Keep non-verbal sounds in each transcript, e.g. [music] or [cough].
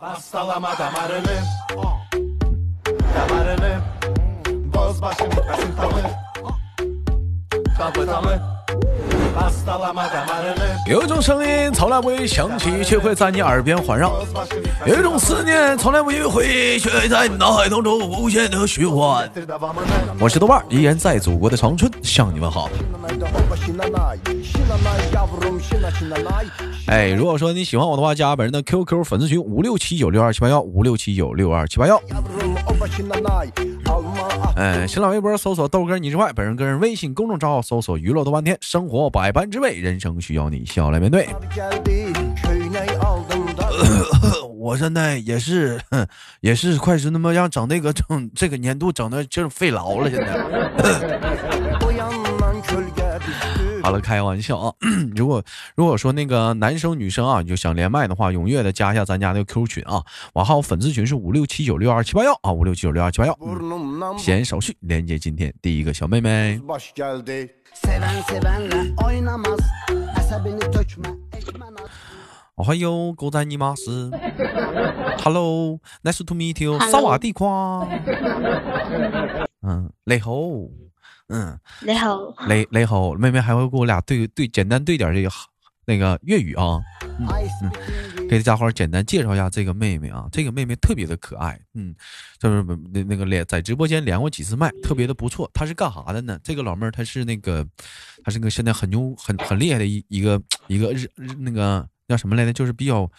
Pastalama damarını. Damarını. Boz başını kesin tamı. Kapıtamı 有一种声音从来不会响起，却会在你耳边环绕；有一种思念从来不会回忆，却在你脑海当中无限的循环。我是豆瓣，依然在祖国的长春向你们好。哎，如果说你喜欢我的话，加本人的 QQ 粉丝群五六七九六二七八幺五六七九六二七八幺。嗯，新浪微博搜索豆哥你之外，本人个人微信公众账号搜索娱乐多半天，生活百般滋味，人生需要你笑来面对。[coughs] 我现在也是，也是快是那么让整那个整这个年度整的就是肺痨了，现在。好了，开玩笑啊！[clears throat] 如果如果说那个男生女生啊，你就想连麦的话，踊跃的加一下咱家那个 QQ 群啊，完号粉丝群是五六七九六二七八幺啊，五六七九六二七八幺。闲言少叙，连接今天第一个小妹妹。哦嗨哟，狗仔尼玛斯，Hello，nice to meet you，萨瓦迪夸。[laughs] 嗯，雷猴。嗯，你好，你你好，妹妹还会给我俩对对简单对点这个那个粤语啊，嗯嗯，给大家伙简单介绍一下这个妹妹啊，这个妹妹特别的可爱，嗯，就是那那个连在直播间连过几次麦，特别的不错。她是干啥的呢？这个老妹儿她是那个，她是个现在很牛很很厉害的一一个一个日日那个叫什么来着？就是比较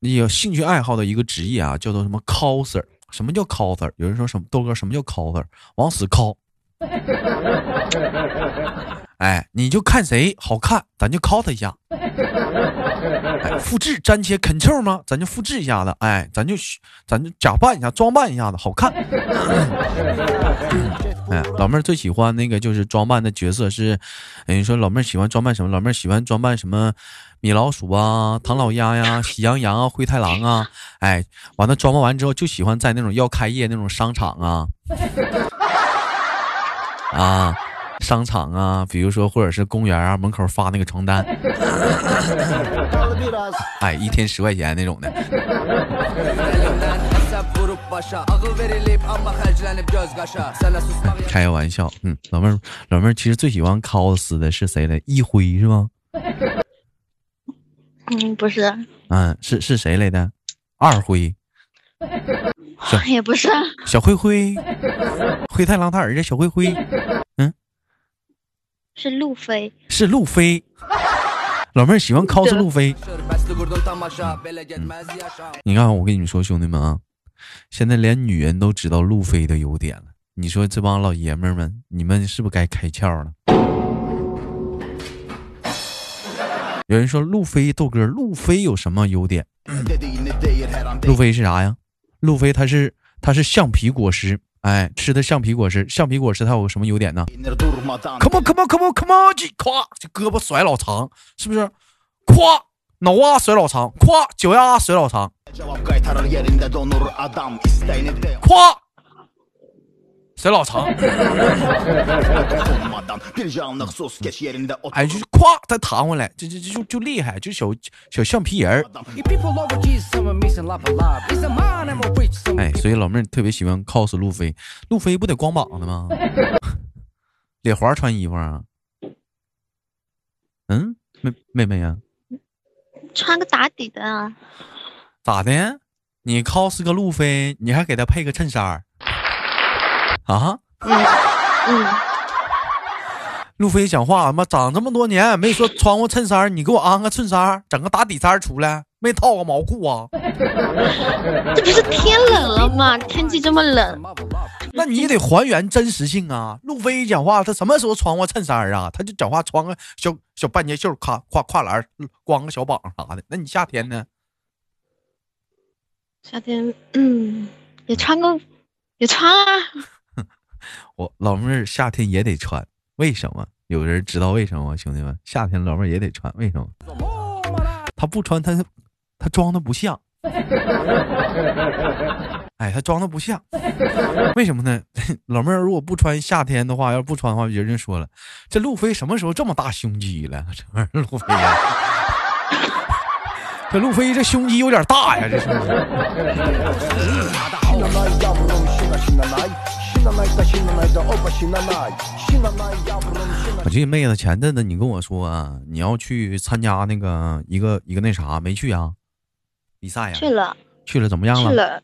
有兴趣爱好的一个职业啊，叫做什么 coser？什么叫 coser？有人说什么豆哥什么叫 coser？往死 cos。[laughs] 哎，你就看谁好看，咱就 call 他一下。[laughs] 哎，复制粘贴 Ctrl 吗？咱就复制一下子。哎，咱就咱就假扮一下，装扮一下子，好看。[laughs] 哎，老妹儿最喜欢那个就是装扮的角色是，哎，你说老妹儿喜欢装扮什么？老妹儿喜欢装扮什么？米老鼠啊，唐老鸭呀，喜羊羊啊，灰太狼啊。哎，完了装扮完之后就喜欢在那种要开业那种商场啊。啊，商场啊，比如说或者是公园啊，门口发那个床单，[laughs] 哎，一天十块钱那种的。[laughs] 开个玩笑，嗯，老妹儿，老妹儿其实最喜欢 cos 的是谁呢？一辉是吗？嗯，不是。嗯，是是谁来的？二辉。[laughs] [laughs] 也不是小灰灰，灰太狼他儿子小灰灰，嗯，是路飞，是路飞，老妹儿喜欢 cos 路飞。你看，我跟你们说，兄弟们啊，现在连女人都知道路飞的优点了。你说这帮老爷们儿们，你们是不是该开窍了？有人说路飞豆哥，路飞有什么优点？路飞是啥呀？路飞他是他是橡皮果实，哎，吃的橡皮果实，橡皮果实它有什么优点呢？Come on come on come on come on，咵，这胳膊甩老长，是不是？咵，脑瓜甩老长，咵，脚丫甩老长，咵。谁老长？哎，就是咵，再弹回来，就就就就厉害，就小小橡皮人儿。哎，所以老妹儿特别喜欢 cos 路飞，路飞不得光膀子吗？脸环穿衣服啊？嗯，妹妹妹呀，穿个打底的啊？咋的？你 cos 个路飞，你还给他配个衬衫？啊，嗯嗯，路飞讲话，妈长这么多年没说穿过衬衫，你给我安个衬衫，整个打底衫出来，没套个毛裤啊？[laughs] 这不是天冷了吗？天气这么冷，那你得还原真实性啊！路飞讲话，他什么时候穿过衬衫啊？他就讲话穿个小小半截袖，卡跨跨栏，光个小膀啥的。那你夏天呢？夏天，嗯，也穿个，也穿啊。我老妹儿夏天也得穿，为什么？有人知道为什么吗？兄弟们，夏天老妹儿也得穿，为什么？他不穿，他他装的不像。哎，他装的不像，为什么呢？[laughs] 老妹儿如果不穿夏天的话，要不穿的话，别人说了，这路飞什么时候这么大胸肌了？[laughs] 这玩意儿路飞。[laughs] 这路飞这胸肌有点大呀，这是？我记得妹子前阵子你跟我说啊，你要去参加那个一个一个那啥，没去啊？比赛呀？去了，去了，怎么样了？去了，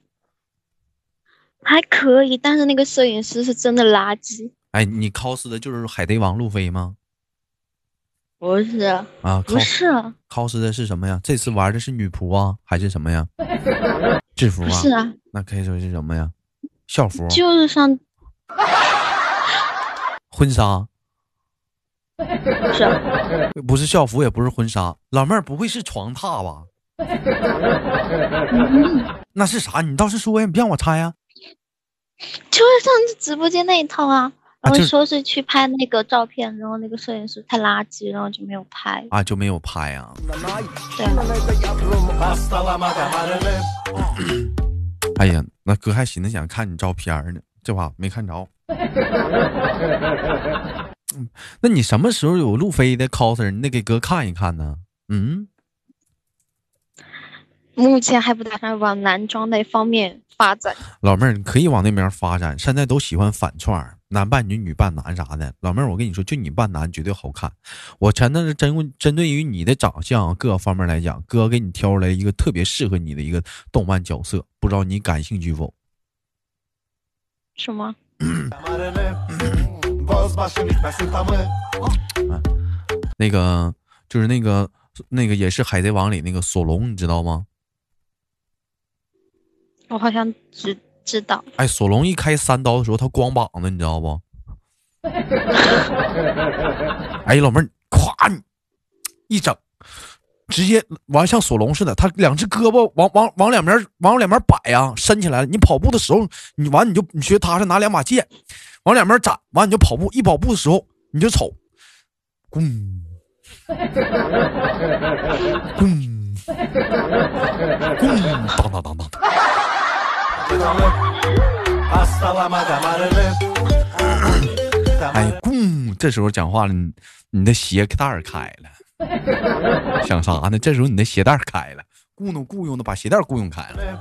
还可以，但是那个摄影师是真的垃圾。哎，你 cos 的就是海贼王路飞吗？不是啊，不是啊 cos 的是什么呀？这次玩的是女仆啊，还是什么呀？制服啊？是啊，那可以说是什么呀？校服？就是上婚纱？不是，不是校服，也不是婚纱。老妹儿不会是床榻吧？那是啥？你倒是说呀，你别让我猜呀。就是上次直播间那一套啊。然后说是去拍那个照片，然后那个摄影师太垃圾，然后就没有拍啊，就没有拍啊。对。[clears throat] 哎呀，那哥还寻思想看你照片呢，这把没看着。[laughs] 那你什么时候有路飞的 coser？你得给哥看一看呢。嗯。目前还不打算往男装那方面发展。老妹儿，你可以往那边发展。现在都喜欢反串。男扮女，女扮男啥的，老妹儿，我跟你说，就你扮男绝对好看。我真的是针针对于你的长相各个方面来讲，哥给你挑出来一个特别适合你的一个动漫角色，不知道你感兴趣否？什么？那个就是那个那个也是海贼王里那个索隆，你知道吗？我好像知。知道，哎，索隆一开三刀的时候，他光膀子，你知道不？[laughs] 哎，老妹儿，咵，一整，直接完像索隆似的，他两只胳膊往往往两边往两边摆呀，伸起来了。你跑步的时候，你完你就你学他是拿两把剑往两边斩，完你就跑步，一跑步的时候你就瞅，咣，咣，咣，当当当当。哎，咕！这时候讲话了，你你的鞋带开了，[laughs] 想啥呢？这时候你的鞋带开了，雇佣雇佣的把鞋带雇佣开了。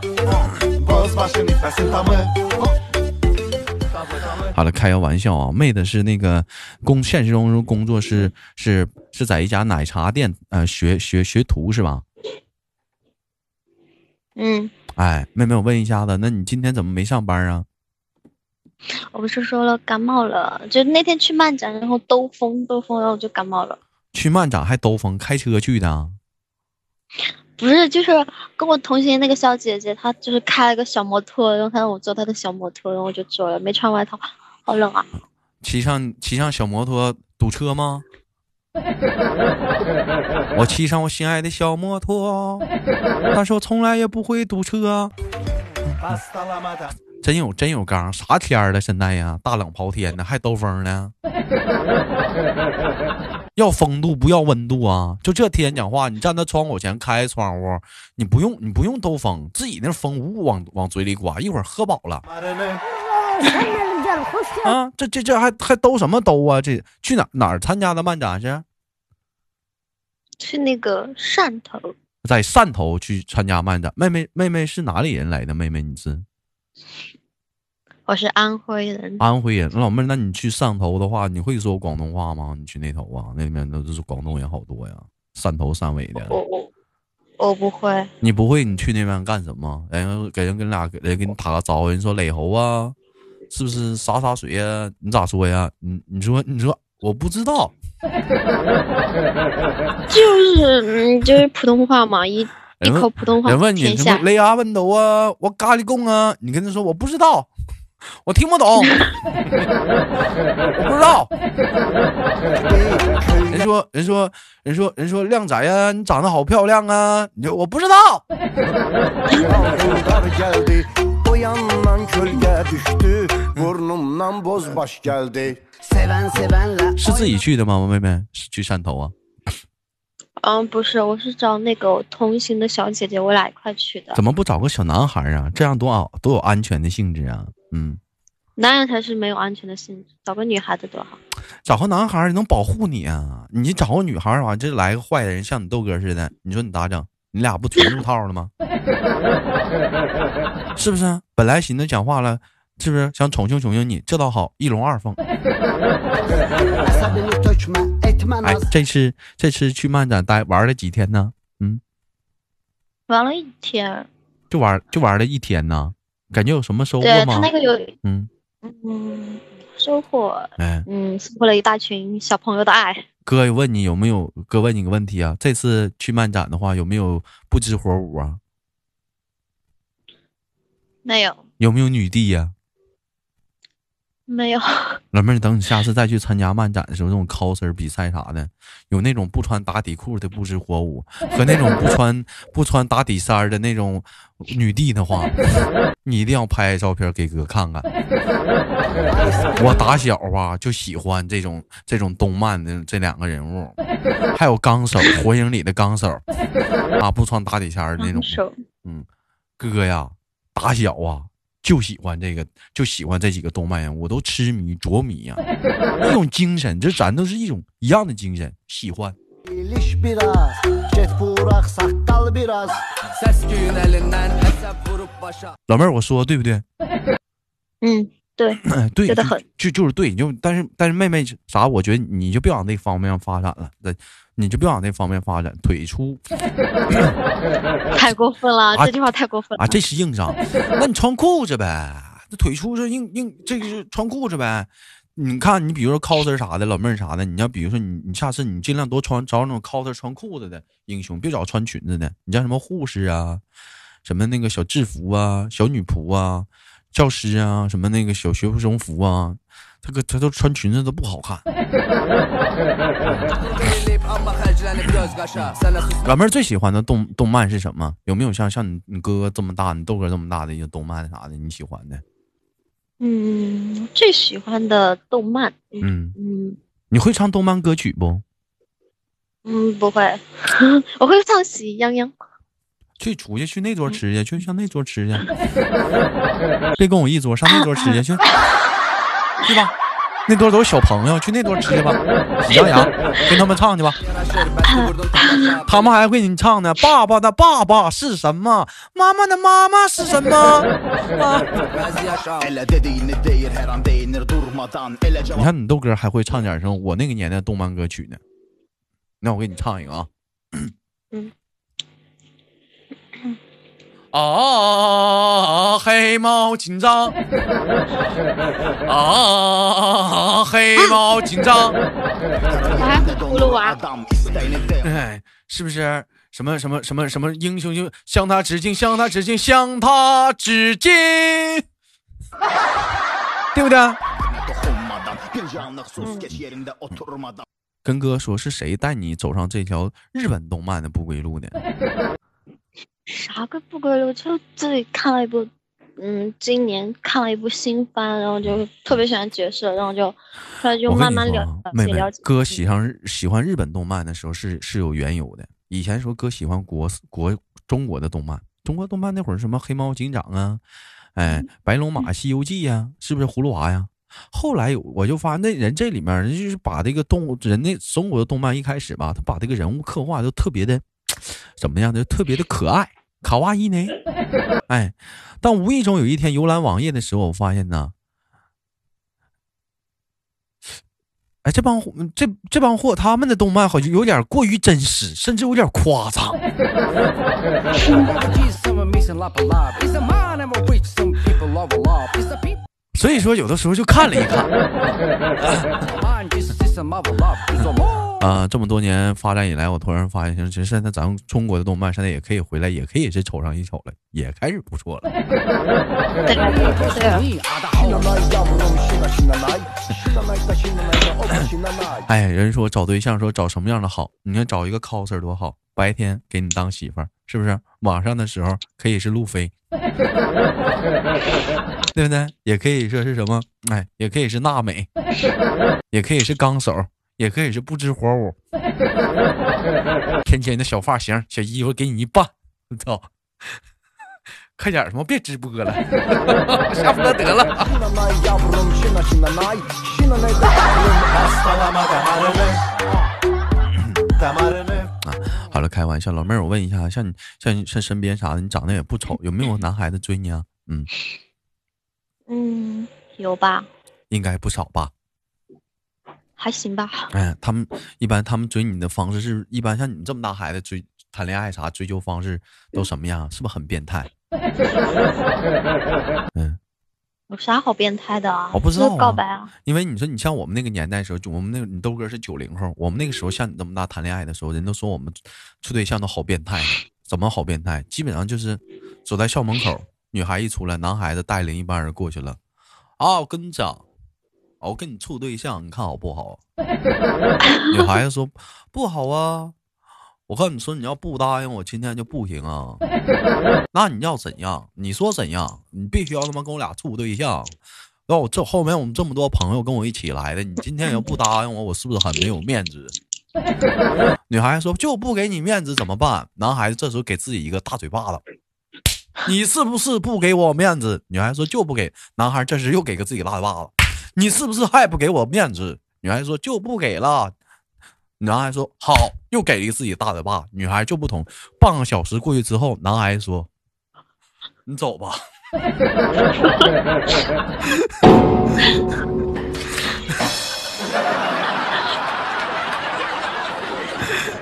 好了，开个玩笑啊，妹子是那个工，现实中工作是是是在一家奶茶店，呃，学学学徒是吧？嗯。哎，妹妹，我问一下子，那你今天怎么没上班啊？我不是说了感冒了，就那天去漫展，然后兜风，兜风，然后我就感冒了。去漫展还兜风，开车去的？不是，就是跟我同行那个小姐姐，她就是开了个小摩托，然后她让我坐她的小摩托，然后我就坐了，没穿外套，好冷啊。骑上骑上小摩托堵车吗？[laughs] 我骑上我心爱的小摩托，但是我从来也不会堵车。真有真有刚，啥天儿了现在呀？大冷刨天的还兜风呢？[laughs] 要风度不要温度啊！就这天讲话，你站在窗口前开窗户，你不用你不用兜风，自己那风呜呜往往嘴里刮，一会儿喝饱了。[laughs] 啊，这这这还还兜什么兜啊？这去哪哪儿参加的漫展去？去那个汕头，在汕头去参加漫展。妹妹妹妹是哪里人来的？妹妹你是？我是安徽人。安徽人，老妹儿，那你去汕头的话，你会说广东话吗？你去那头啊，那里面都是广东人好多呀。汕头汕尾的，我我我不会。你不会？你去那边干什么？人给人跟俩人给你打个招呼，人说磊猴啊。是不是洒洒水呀？你咋说呀？你你说你说我不知道，[laughs] 就是嗯就是普通话嘛，一一口普通话。人问你什么雷阿问斗啊？我咖喱贡啊？你跟他说我不知道，我听不懂，我不知道。人说人说人说人说靓仔呀，你长得好漂亮啊！你说我不知道。[laughs] 是自己去的吗，妹妹？是去汕头啊？嗯，不是，我是找那个同行的小姐姐，我俩一块去的。怎么不找个小男孩啊？这样多好，多有安全的性质啊！嗯，男人才是没有安全的性质，找个女孩子多好。找个男孩能保护你啊！你找个女孩完，这来个坏的人，像你豆哥似的，你说你咋整？你俩不全入套了吗？是不是？本来寻思讲话了，是不是想宠幸宠幸你？这倒好，一龙二凤。[laughs] 哎，这次这次去漫展待玩了几天呢？嗯，玩了一天，就玩就玩了一天呢，感觉有什么收获吗？他那个有，嗯嗯，收获，哎，嗯，收获了一大群小朋友的爱。哥问你有没有？哥问你个问题啊，这次去漫展的话，有没有不知火舞啊？没有。有没有女帝呀？没有，老妹儿，等你下次再去参加漫展的时候，这种 coser 比赛啥的，有那种不穿打底裤的不知火舞，和那种不穿不穿打底衫的那种女帝的话，你一定要拍照片给哥看看。我打小吧就喜欢这种这种动漫的这两个人物，还有纲手，火影里的纲手啊，不穿打底衫的那种。嗯，哥呀，打小啊。就喜欢这个，就喜欢这几个动漫人物，我都痴迷着迷呀，[laughs] 一种精神，这咱都是一种一样的精神，喜欢。老妹儿，我说对不对？嗯，[clears throat] 对，对，就就是对，你就但是但是妹妹啥，我觉得你就别往那方面发展了，那你就别往那方面发展，腿粗，[laughs] 太过分了，这句话太过分了啊！这是硬伤，那你穿裤子呗，这腿粗是硬硬，这个是穿裤子呗。你看，你比如说 coser 啥的，老妹儿啥的，你要比如说你，你下次你尽量多穿找那种 coser 穿裤子的英雄，别找穿裙子的。你像什么护士啊，什么那个小制服啊，小女仆啊，教师啊，什么那个小学生服啊。这个他都穿裙子都不好看。[laughs] 老妹儿最喜欢的动动漫是什么？有没有像像你你哥哥这么大，你豆哥这么大的一个动漫啥的你喜欢的？嗯，最喜欢的动漫。嗯嗯，你会唱动漫歌曲不？嗯，不会。[laughs] 我会唱《喜羊羊》。去出去去那桌吃去，去上那桌吃去。[laughs] 别跟我一桌，上那桌吃去去。[laughs] 去吧，那桌都是小朋友，去那桌吃去吧。喜羊羊，跟他们唱去吧。[laughs] 他们还会给你唱呢。爸爸的爸爸是什么？妈妈的妈妈是什么？你看你豆哥还会唱点什么？我那个年代动漫歌曲呢。那我给你唱一个啊。嗯。啊，黑猫警长！啊，黑猫警长！葫芦娃。哎，是不是什么什么什么什么英雄就向他致敬，向他致敬，向他致敬，对不对？跟哥说，是谁带你走上这条日本动漫的不归路的？啥个不归路？就自己看了一部，嗯，今年看了一部新番，然后就特别喜欢角色，然后就后来就慢慢了妹妹，哥喜欢喜欢日本动漫的时候是是有缘由的。以前说哥喜欢国国中国的动漫，中国动漫那会儿什么黑猫警长啊，哎，白龙马、西游记呀，是不是葫芦娃呀？后来我就发现那人这里面人就是把这个动物人那中国的动漫一开始吧，他把这个人物刻画都特别的。怎么样的特别的可爱，卡哇伊呢？[laughs] 哎，但无意中有一天浏览网页的时候，我发现呢，哎，这帮这这帮货他们的动漫好像有点过于真实，甚至有点夸张。所以说，有的时候就看了一看。[laughs] 啊，这么多年发展以来，我突然发现，其实现在咱们中国的动漫现在也可以回来，也可以是瞅上一瞅了，也开始不错了。[laughs] 哎，人说找对象说找什么样的好？你看找一个 coser 多好，白天给你当媳妇儿，是不是？晚上的时候可以是路飞，[laughs] 对不对？也可以说是什么？哎，也可以是娜美，[laughs] 也可以是纲手。也可以是不知火舞，天天的小发型、小衣服给你一扮，我操！快点什么别直播了，[laughs] 下播得了。[laughs] 啊，好了。了，开玩笑。老妹儿，我问一下，像你像你像身边啥的，你长得也不丑，有没有男孩子追你啊？嗯嗯，有吧？应该不少吧？还行吧。哎，他们一般他们追你的方式是一般像你这么大孩子追谈恋爱啥追求方式都什么样？是不是很变态？[laughs] 嗯。有啥好变态的啊？我不知道告白啊。因为你说你像我们那个年代时候，我们那个你豆哥是九零后，我们那个时候像你这么大谈恋爱的时候，人都说我们处对象都好变态。[laughs] 怎么好变态？基本上就是走在校门口，女孩一出来，男孩子带领一帮人过去了。啊，我跟你讲，我跟你处对象，你看好不好？[laughs] 女孩子说不好啊。我跟你说，你要不答应我，今天就不行啊！[laughs] 那你要怎样？你说怎样？你必须要他妈跟我俩处对象。那我这后面我们这么多朋友跟我一起来的，你今天要不答应我，我是不是很没有面子？[laughs] 女孩子说就不给你面子怎么办？男孩子这时候给自己一个大嘴巴子，你是不是不给我面子？女孩子说就不给。男孩这时又给个自己大嘴巴子，你是不是还不给我面子？女孩说就不给了。男孩说好，又给了自己大嘴巴。女孩就不同，半个小时过去之后，男孩说：“你走吧。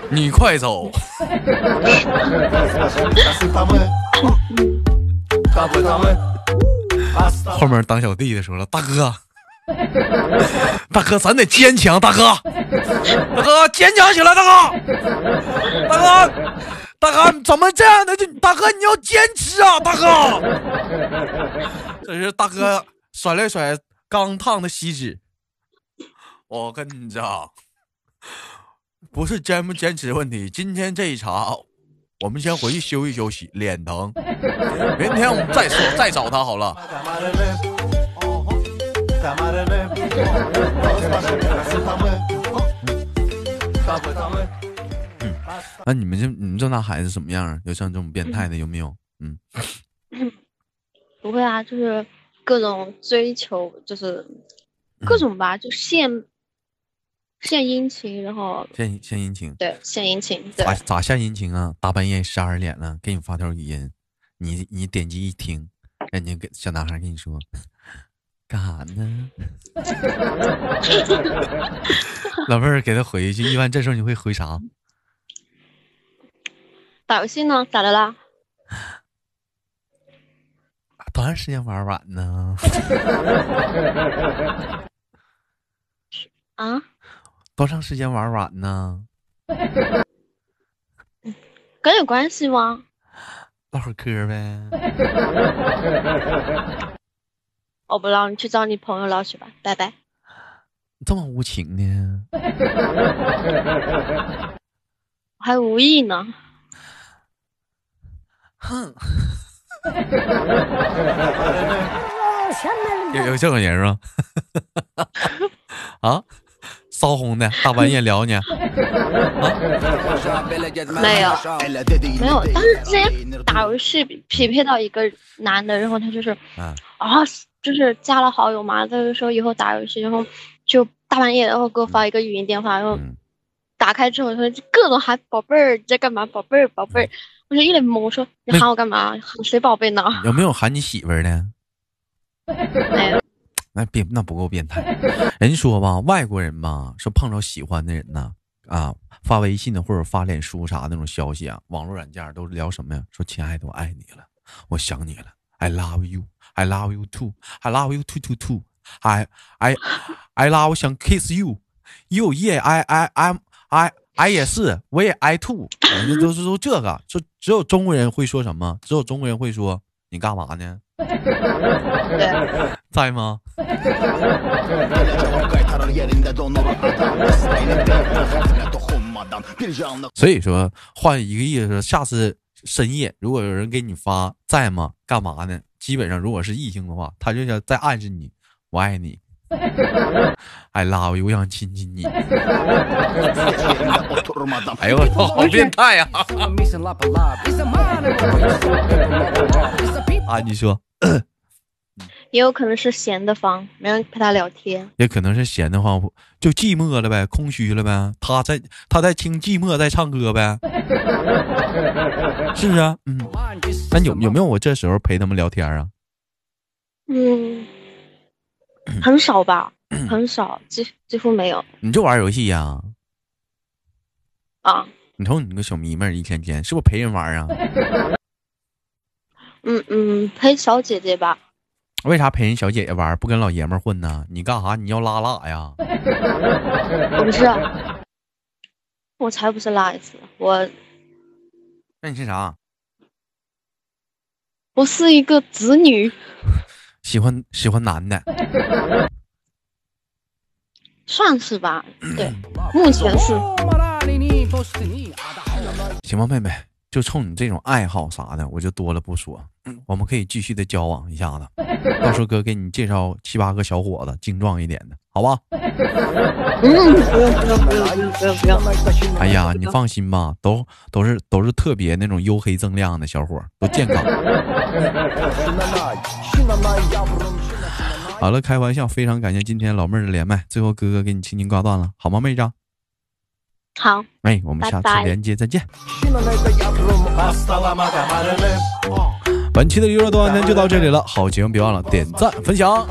你快走。后面当小弟的说了，大哥。[laughs] 大哥，咱得坚强，大哥，大哥坚强起来，大哥，大哥，大哥，怎么这样的？就大哥，你要坚持啊，大哥。这是大哥甩了甩刚烫的锡纸。我跟你讲，不是坚不坚持问题，今天这一场，我们先回去休息休息，脸疼，明天我们再说，再找他好了。嗯，那你们这你们这那孩子什么样？有像这种变态的有没有？嗯，不会啊，就是各种追求，就是各种吧，就献献殷勤，然后献献殷勤，对，献殷勤，咋咋献殷勤啊？大半夜十二点了，给你发条语音，你你点击一听，人家给小男孩跟你说。干啥呢？[laughs] 老妹儿给他回一句，一般这时候你会回啥？打游戏呢？咋的啦？多长时间玩完呢？啊？多长时间玩完 [laughs] 呢？跟有关系吗？唠会嗑呗。我不唠，你去找你朋友唠去吧，拜拜。这么无情呢？还无意呢。哼。[laughs] 有有这种人吗？啊？骚红的，大半夜聊你？没有，没有。但是之前打游戏匹配到一个男的，然后他就是啊。就是加了好友嘛，他就说以后打游戏，然后就大半夜，然后给我发一个语音电话，然后打开之后说各种喊宝贝儿你在干嘛，宝贝儿宝贝儿，我就一脸懵，我说你喊我干嘛？喊谁宝贝呢？[laughs] 有没有喊你媳妇儿的？没有。[laughs] 那变那不够变态。人说吧，外国人吧，说碰着喜欢的人呢，啊，发微信的或者发脸书啥那种消息啊，网络软件都聊什么呀？说亲爱的，我爱你了，我想你了，I love you。I love you too. I love you too too too. I I I love 想 kiss you. You yeah. I I I'm, I I 也是，我也 I too。正都是说这个，说只有中国人会说什么？只有中国人会说你干嘛呢？在吗？所以说换一个意思，下次深夜如果有人给你发在吗？干嘛呢？基本上，如果是异性的话，他就想在暗示你，我爱你，I love you，我想亲亲你。哎呦我操，好变态呀！[laughs] 啊，你说，也有可能是闲的慌，没人陪他聊天。也可能是闲的慌，就寂寞了呗，空虚了呗。他在他在听寂寞，在唱歌呗，是 [laughs] 不是啊？嗯，那有有没有我这时候陪他们聊天啊？嗯，[clears throat] 很少吧，很少，几几乎没有。你就玩游戏呀？啊。你瞅你那个小迷妹，一天天是不是陪人玩啊？嗯嗯，陪小姐姐吧。为啥陪人小姐姐玩，不跟老爷们混呢？你干啥？你要拉拉呀？我不是，我才不是拉一次。我，那你是啥？我是一个直女。喜欢喜欢男的。算是吧，对，目前是。行吧，妹妹，就冲你这种爱好啥的，我就多了不说。我们可以继续的交往一下子，到时候哥给你介绍七八个小伙子，精壮一点的，好吧？嗯，不用不用不用不用不用。哎呀，你放心吧，都都是都是特别那种黝黑锃亮的小伙，都健康。好了，开玩笑，非常感谢今天老妹儿的连麦，最后哥哥给你轻轻挂断了，好吗，妹子？好，哎，我们下次连接再见。本期的娱乐多半天就到这里了，好节目别忘了点赞分享。